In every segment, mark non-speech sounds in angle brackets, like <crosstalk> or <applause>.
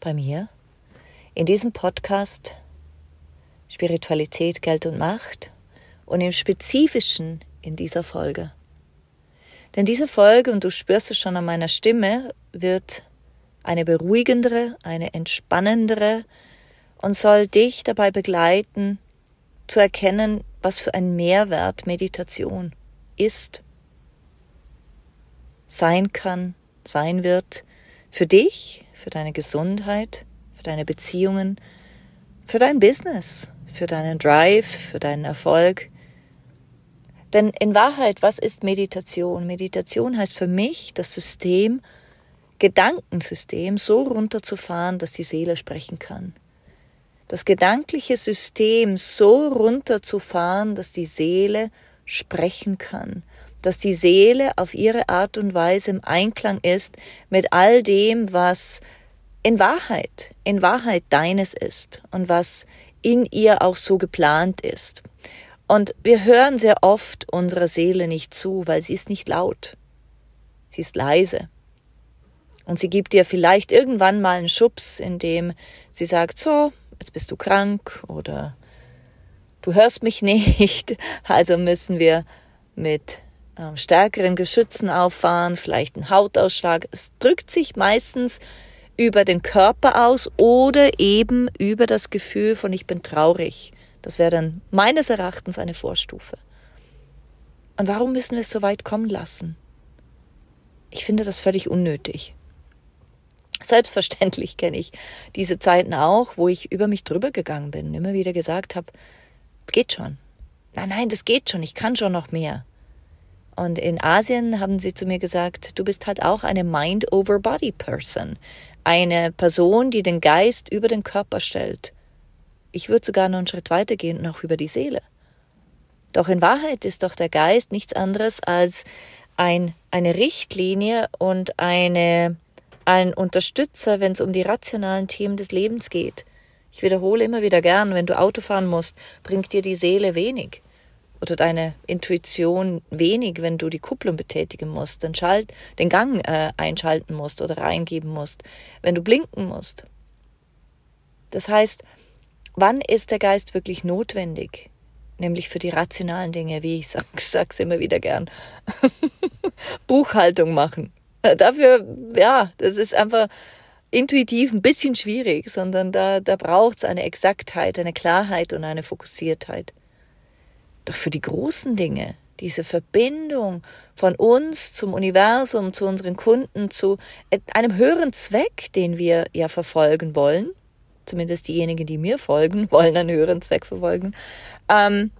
bei mir in diesem Podcast Spiritualität, Geld und Macht und im Spezifischen in dieser Folge. Denn diese Folge, und du spürst es schon an meiner Stimme, wird eine beruhigendere, eine entspannendere und soll dich dabei begleiten, zu erkennen, was für ein Mehrwert Meditation ist, sein kann, sein wird, für dich, für deine Gesundheit, für deine Beziehungen, für dein Business, für deinen Drive, für deinen Erfolg. Denn in Wahrheit, was ist Meditation? Meditation heißt für mich das System, Gedankensystem so runterzufahren, dass die Seele sprechen kann. Das gedankliche System so runterzufahren, dass die Seele sprechen kann, dass die Seele auf ihre Art und Weise im Einklang ist mit all dem, was in Wahrheit, in Wahrheit deines ist und was in ihr auch so geplant ist. Und wir hören sehr oft unserer Seele nicht zu, weil sie ist nicht laut. Sie ist leise. Und sie gibt dir vielleicht irgendwann mal einen Schubs, in dem sie sagt, so, jetzt bist du krank oder du hörst mich nicht, <laughs> also müssen wir mit äh, stärkeren Geschützen auffahren, vielleicht einen Hautausschlag. Es drückt sich meistens über den Körper aus oder eben über das Gefühl von ich bin traurig. Das wäre dann meines Erachtens eine Vorstufe. Und warum müssen wir es so weit kommen lassen? Ich finde das völlig unnötig. Selbstverständlich kenne ich diese Zeiten auch, wo ich über mich drüber gegangen bin, immer wieder gesagt habe, geht schon. Nein, nein, das geht schon, ich kann schon noch mehr. Und in Asien haben sie zu mir gesagt, du bist halt auch eine Mind-over-Body-Person. Eine Person, die den Geist über den Körper stellt. Ich würde sogar noch einen Schritt weiter gehen und auch über die Seele. Doch in Wahrheit ist doch der Geist nichts anderes als ein, eine Richtlinie und eine ein Unterstützer, wenn es um die rationalen Themen des Lebens geht. Ich wiederhole immer wieder gern, wenn du Auto fahren musst, bringt dir die Seele wenig oder deine Intuition wenig, wenn du die Kupplung betätigen musst, den, Schalt, den Gang äh, einschalten musst oder reingeben musst, wenn du blinken musst. Das heißt, wann ist der Geist wirklich notwendig? Nämlich für die rationalen Dinge, wie ich sag, <laughs> sag's immer wieder gern. <laughs> Buchhaltung machen. Dafür, ja, das ist einfach intuitiv ein bisschen schwierig, sondern da, da braucht es eine Exaktheit, eine Klarheit und eine Fokussiertheit. Doch für die großen Dinge, diese Verbindung von uns zum Universum, zu unseren Kunden, zu einem höheren Zweck, den wir ja verfolgen wollen, zumindest diejenigen, die mir folgen, <laughs> wollen einen höheren Zweck verfolgen, ähm,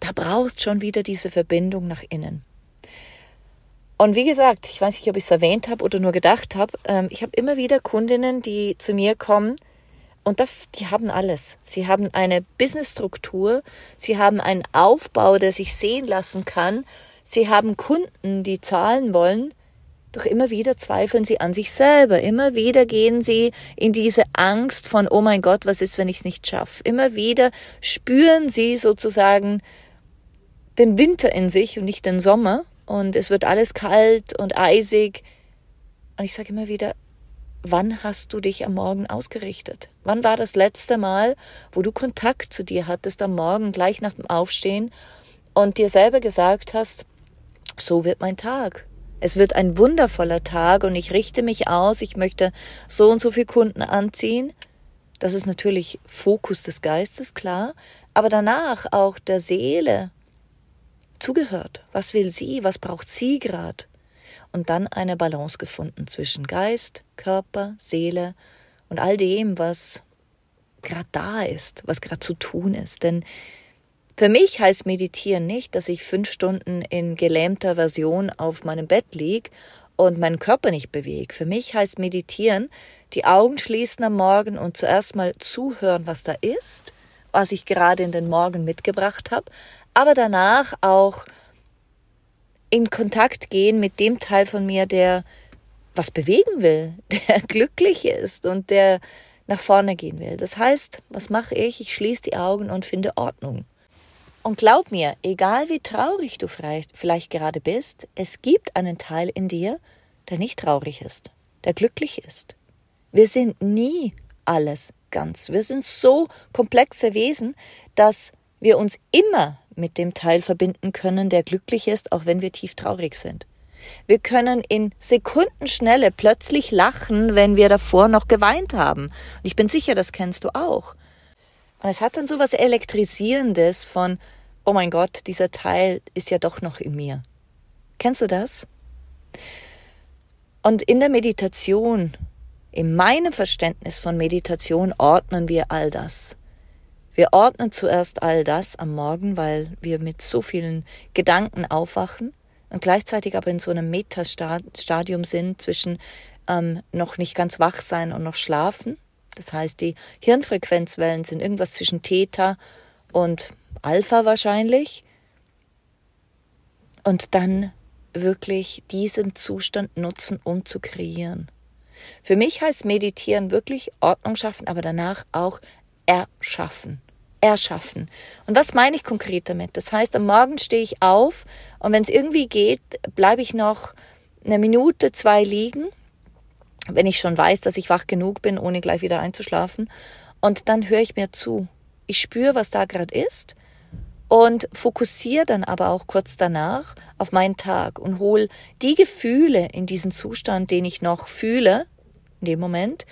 da braucht schon wieder diese Verbindung nach innen. Und wie gesagt, ich weiß nicht, ob ich es erwähnt habe oder nur gedacht habe, ähm, ich habe immer wieder Kundinnen, die zu mir kommen und die haben alles. Sie haben eine Businessstruktur, sie haben einen Aufbau, der sich sehen lassen kann, sie haben Kunden, die zahlen wollen, doch immer wieder zweifeln sie an sich selber. Immer wieder gehen sie in diese Angst von, oh mein Gott, was ist, wenn ich es nicht schaffe? Immer wieder spüren sie sozusagen den Winter in sich und nicht den Sommer und es wird alles kalt und eisig. Und ich sage immer wieder, wann hast du dich am Morgen ausgerichtet? Wann war das letzte Mal, wo du Kontakt zu dir hattest am Morgen gleich nach dem Aufstehen und dir selber gesagt hast, so wird mein Tag. Es wird ein wundervoller Tag und ich richte mich aus, ich möchte so und so viele Kunden anziehen. Das ist natürlich Fokus des Geistes, klar, aber danach auch der Seele zugehört. Was will sie? Was braucht sie gerade? Und dann eine Balance gefunden zwischen Geist, Körper, Seele und all dem, was gerade da ist, was gerade zu tun ist. Denn für mich heißt Meditieren nicht, dass ich fünf Stunden in gelähmter Version auf meinem Bett lieg und meinen Körper nicht bewege. Für mich heißt Meditieren, die Augen schließen am Morgen und zuerst mal zuhören, was da ist, was ich gerade in den Morgen mitgebracht habe, aber danach auch in Kontakt gehen mit dem Teil von mir, der was bewegen will, <laughs> der glücklich ist und der nach vorne gehen will. Das heißt, was mache ich? Ich schließe die Augen und finde Ordnung. Und glaub mir, egal wie traurig du vielleicht gerade bist, es gibt einen Teil in dir, der nicht traurig ist, der glücklich ist. Wir sind nie alles ganz. Wir sind so komplexe Wesen, dass wir uns immer mit dem Teil verbinden können, der glücklich ist, auch wenn wir tief traurig sind. Wir können in Sekundenschnelle plötzlich lachen, wenn wir davor noch geweint haben. Und ich bin sicher, das kennst du auch. Und es hat dann so was Elektrisierendes von, oh mein Gott, dieser Teil ist ja doch noch in mir. Kennst du das? Und in der Meditation, in meinem Verständnis von Meditation, ordnen wir all das. Wir ordnen zuerst all das am Morgen, weil wir mit so vielen Gedanken aufwachen und gleichzeitig aber in so einem Metastadium sind zwischen ähm, noch nicht ganz wach sein und noch schlafen. Das heißt, die Hirnfrequenzwellen sind irgendwas zwischen Theta und Alpha wahrscheinlich. Und dann wirklich diesen Zustand nutzen, um zu kreieren. Für mich heißt Meditieren wirklich Ordnung schaffen, aber danach auch erschaffen. Erschaffen. Und was meine ich konkret damit? Das heißt, am Morgen stehe ich auf und wenn es irgendwie geht, bleibe ich noch eine Minute, zwei liegen, wenn ich schon weiß, dass ich wach genug bin, ohne gleich wieder einzuschlafen. Und dann höre ich mir zu. Ich spüre, was da gerade ist und fokussiere dann aber auch kurz danach auf meinen Tag und hole die Gefühle in diesen Zustand, den ich noch fühle, in dem Moment,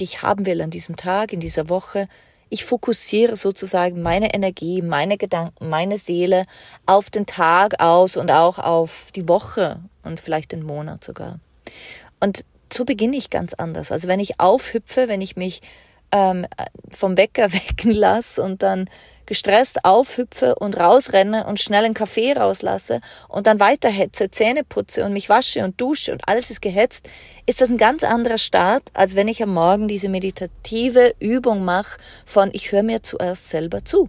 die ich haben will an diesem Tag, in dieser Woche. Ich fokussiere sozusagen meine Energie, meine Gedanken, meine Seele auf den Tag aus und auch auf die Woche und vielleicht den Monat sogar. Und so beginne ich ganz anders. Also wenn ich aufhüpfe, wenn ich mich ähm, vom Wecker <laughs> wecken lasse und dann gestresst aufhüpfe und rausrenne und schnell einen Kaffee rauslasse und dann weiterhetze, Zähne putze und mich wasche und dusche und alles ist gehetzt, ist das ein ganz anderer Start, als wenn ich am Morgen diese meditative Übung mache von ich höre mir zuerst selber zu.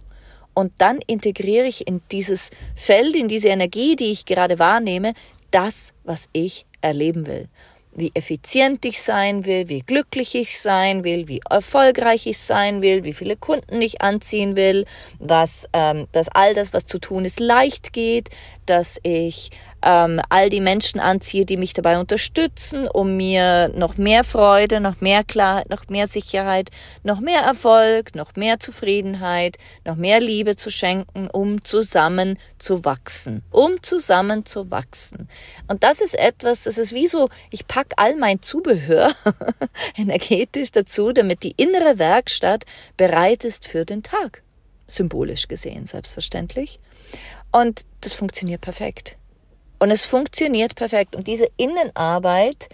Und dann integriere ich in dieses Feld, in diese Energie, die ich gerade wahrnehme, das, was ich erleben will wie effizient ich sein will, wie glücklich ich sein will, wie erfolgreich ich sein will, wie viele Kunden ich anziehen will, was, ähm, dass all das, was zu tun ist, leicht geht, dass ich ähm, all die Menschen anziehe, die mich dabei unterstützen, um mir noch mehr Freude, noch mehr Klarheit, noch mehr Sicherheit, noch mehr Erfolg, noch mehr Zufriedenheit, noch mehr Liebe zu schenken, um zusammen zu wachsen, um zusammen zu wachsen. Und das ist etwas, das ist wie so, ich pack all mein Zubehör <laughs> energetisch dazu, damit die innere Werkstatt bereit ist für den Tag. Symbolisch gesehen, selbstverständlich. Und das funktioniert perfekt. Und es funktioniert perfekt. Und diese Innenarbeit,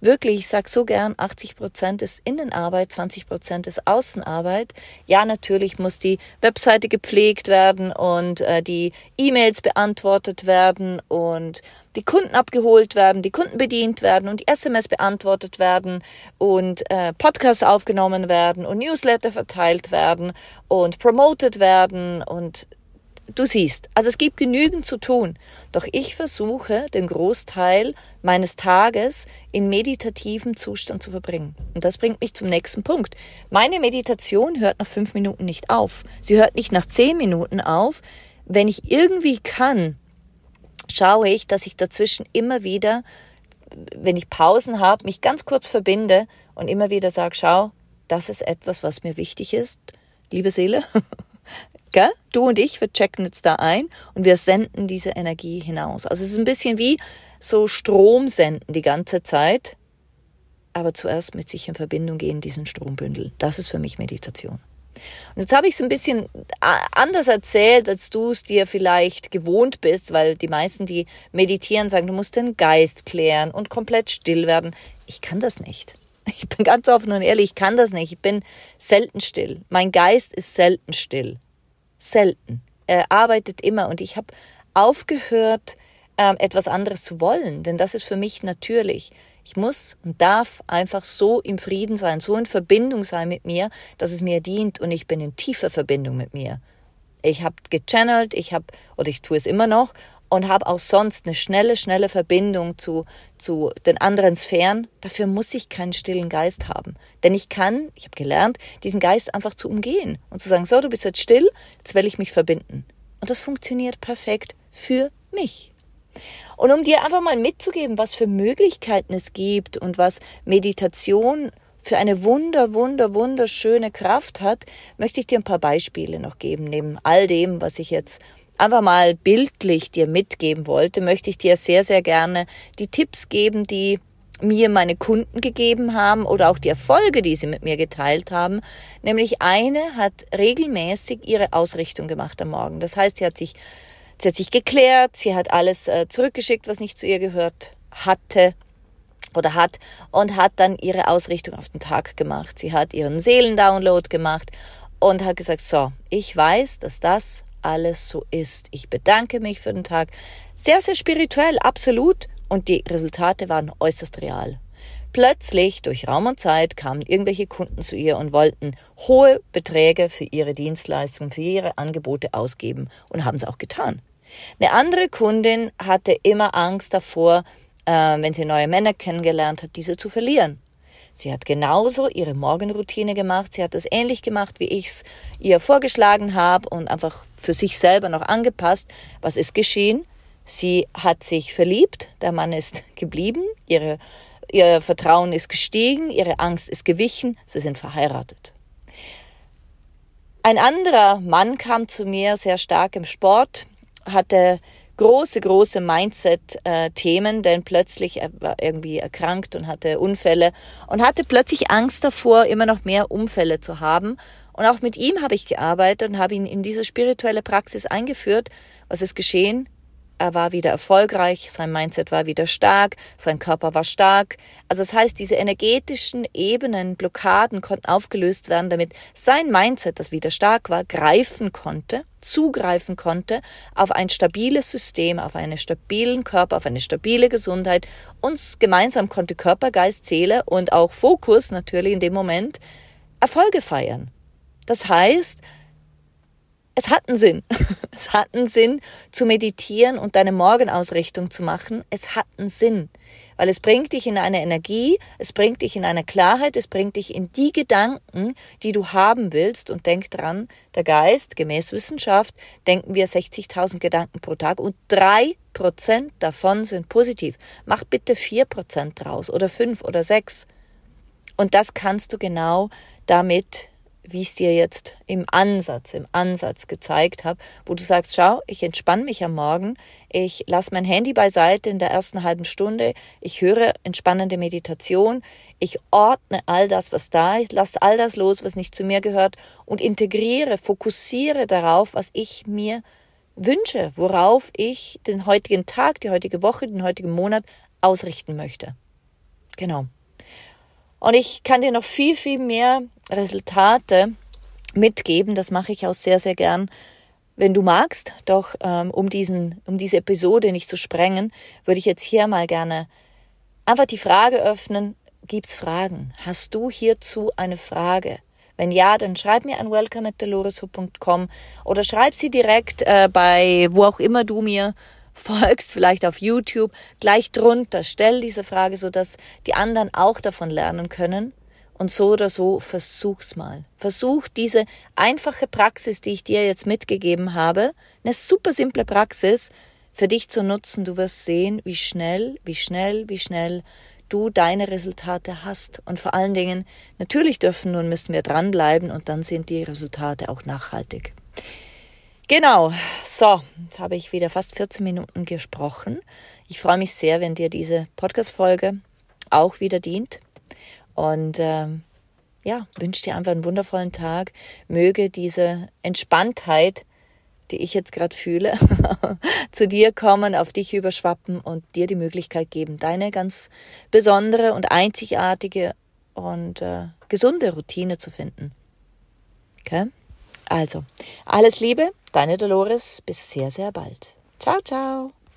wirklich, ich sag so gern, 80 Prozent ist Innenarbeit, 20 Prozent ist Außenarbeit. Ja, natürlich muss die Webseite gepflegt werden und äh, die E-Mails beantwortet werden und die Kunden abgeholt werden, die Kunden bedient werden und die SMS beantwortet werden und äh, Podcasts aufgenommen werden und Newsletter verteilt werden und promoted werden und du siehst, also es gibt genügend zu tun. Doch ich versuche, den Großteil meines Tages in meditativem Zustand zu verbringen. Und das bringt mich zum nächsten Punkt. Meine Meditation hört nach fünf Minuten nicht auf. Sie hört nicht nach zehn Minuten auf. Wenn ich irgendwie kann, schaue ich, dass ich dazwischen immer wieder, wenn ich Pausen habe, mich ganz kurz verbinde und immer wieder sage, schau, das ist etwas, was mir wichtig ist, liebe Seele. <laughs> Gell? Du und ich, wir checken jetzt da ein und wir senden diese Energie hinaus. Also es ist ein bisschen wie so Strom senden die ganze Zeit, aber zuerst mit sich in Verbindung gehen, diesen Strombündel. Das ist für mich Meditation. Und jetzt habe ich es ein bisschen anders erzählt, als du es dir vielleicht gewohnt bist, weil die meisten, die meditieren, sagen, du musst den Geist klären und komplett still werden. Ich kann das nicht. <laughs> Ich bin ganz offen und ehrlich, ich kann das nicht. Ich bin selten still. Mein Geist ist selten still. Selten. Er arbeitet immer und ich habe aufgehört, ähm, etwas anderes zu wollen, denn das ist für mich natürlich. Ich muss und darf einfach so im Frieden sein, so in Verbindung sein mit mir, dass es mir dient und ich bin in tiefer Verbindung mit mir. Ich habe gechannelt, ich habe, oder ich tue es immer noch, und habe auch sonst eine schnelle, schnelle Verbindung zu, zu den anderen Sphären. Dafür muss ich keinen stillen Geist haben. Denn ich kann, ich habe gelernt, diesen Geist einfach zu umgehen und zu sagen, so, du bist jetzt still, jetzt will ich mich verbinden. Und das funktioniert perfekt für mich. Und um dir einfach mal mitzugeben, was für Möglichkeiten es gibt und was Meditation für eine wunder, wunder, wunderschöne Kraft hat, möchte ich dir ein paar Beispiele noch geben. Neben all dem, was ich jetzt einfach mal bildlich dir mitgeben wollte, möchte ich dir sehr, sehr gerne die Tipps geben, die mir meine Kunden gegeben haben oder auch die Erfolge, die sie mit mir geteilt haben. Nämlich eine hat regelmäßig ihre Ausrichtung gemacht am Morgen. Das heißt, sie hat sich Sie hat sich geklärt, sie hat alles äh, zurückgeschickt, was nicht zu ihr gehört hatte oder hat und hat dann ihre Ausrichtung auf den Tag gemacht. Sie hat ihren Seelendownload gemacht und hat gesagt, so, ich weiß, dass das alles so ist. Ich bedanke mich für den Tag. Sehr, sehr spirituell, absolut. Und die Resultate waren äußerst real. Plötzlich, durch Raum und Zeit, kamen irgendwelche Kunden zu ihr und wollten hohe Beträge für ihre Dienstleistungen, für ihre Angebote ausgeben und haben es auch getan. Eine andere Kundin hatte immer Angst davor, äh, wenn sie neue Männer kennengelernt hat, diese zu verlieren. Sie hat genauso ihre Morgenroutine gemacht. Sie hat das ähnlich gemacht, wie ich es ihr vorgeschlagen habe und einfach für sich selber noch angepasst. Was ist geschehen? Sie hat sich verliebt, der Mann ist <laughs> geblieben, ihre, ihr Vertrauen ist gestiegen, ihre Angst ist gewichen, sie sind verheiratet. Ein anderer Mann kam zu mir sehr stark im Sport, hatte große, große Mindset-Themen, denn plötzlich er war irgendwie erkrankt und hatte Unfälle und hatte plötzlich Angst davor, immer noch mehr Unfälle zu haben. Und auch mit ihm habe ich gearbeitet und habe ihn in diese spirituelle Praxis eingeführt. Was ist geschehen? Er war wieder erfolgreich, sein Mindset war wieder stark, sein Körper war stark. Also das heißt, diese energetischen Ebenen, Blockaden konnten aufgelöst werden, damit sein Mindset, das wieder stark war, greifen konnte, zugreifen konnte auf ein stabiles System, auf einen stabilen Körper, auf eine stabile Gesundheit. Und gemeinsam konnte Körper, Geist, Seele und auch Fokus natürlich in dem Moment Erfolge feiern. Das heißt, es hat einen Sinn. <laughs> Es hat einen Sinn zu meditieren und deine Morgenausrichtung zu machen. Es hat einen Sinn, weil es bringt dich in eine Energie, es bringt dich in eine Klarheit, es bringt dich in die Gedanken, die du haben willst. Und denk dran, der Geist, gemäß Wissenschaft, denken wir 60.000 Gedanken pro Tag und drei Prozent davon sind positiv. Mach bitte vier Prozent draus oder fünf oder sechs. Und das kannst du genau damit wie ich es dir jetzt im Ansatz, im Ansatz gezeigt habe, wo du sagst, schau, ich entspanne mich am Morgen, ich lasse mein Handy beiseite in der ersten halben Stunde, ich höre entspannende Meditation, ich ordne all das, was da ist, lasse all das los, was nicht zu mir gehört und integriere, fokussiere darauf, was ich mir wünsche, worauf ich den heutigen Tag, die heutige Woche, den heutigen Monat ausrichten möchte. Genau. Und ich kann dir noch viel, viel mehr Resultate mitgeben. Das mache ich auch sehr, sehr gern. Wenn du magst, doch ähm, um, diesen, um diese Episode nicht zu sprengen, würde ich jetzt hier mal gerne einfach die Frage öffnen, gibt's Fragen? Hast du hierzu eine Frage? Wenn ja, dann schreib mir an welcome@deloriso.com oder schreib sie direkt äh, bei wo auch immer du mir <laughs> folgst, vielleicht auf YouTube, gleich drunter. Stell diese Frage, sodass die anderen auch davon lernen können. Und so oder so versuch's mal. Versuch diese einfache Praxis, die ich dir jetzt mitgegeben habe, eine super simple Praxis, für dich zu nutzen. Du wirst sehen, wie schnell, wie schnell, wie schnell du deine Resultate hast. Und vor allen Dingen, natürlich dürfen und müssen wir dranbleiben und dann sind die Resultate auch nachhaltig. Genau, so, jetzt habe ich wieder fast 14 Minuten gesprochen. Ich freue mich sehr, wenn dir diese Podcast-Folge auch wieder dient. Und ähm, ja, wünsche dir einfach einen wundervollen Tag. Möge diese Entspanntheit, die ich jetzt gerade fühle, <laughs> zu dir kommen, auf dich überschwappen und dir die Möglichkeit geben, deine ganz besondere und einzigartige und äh, gesunde Routine zu finden. Okay? Also, alles Liebe, deine Dolores, bis sehr, sehr bald. Ciao, ciao.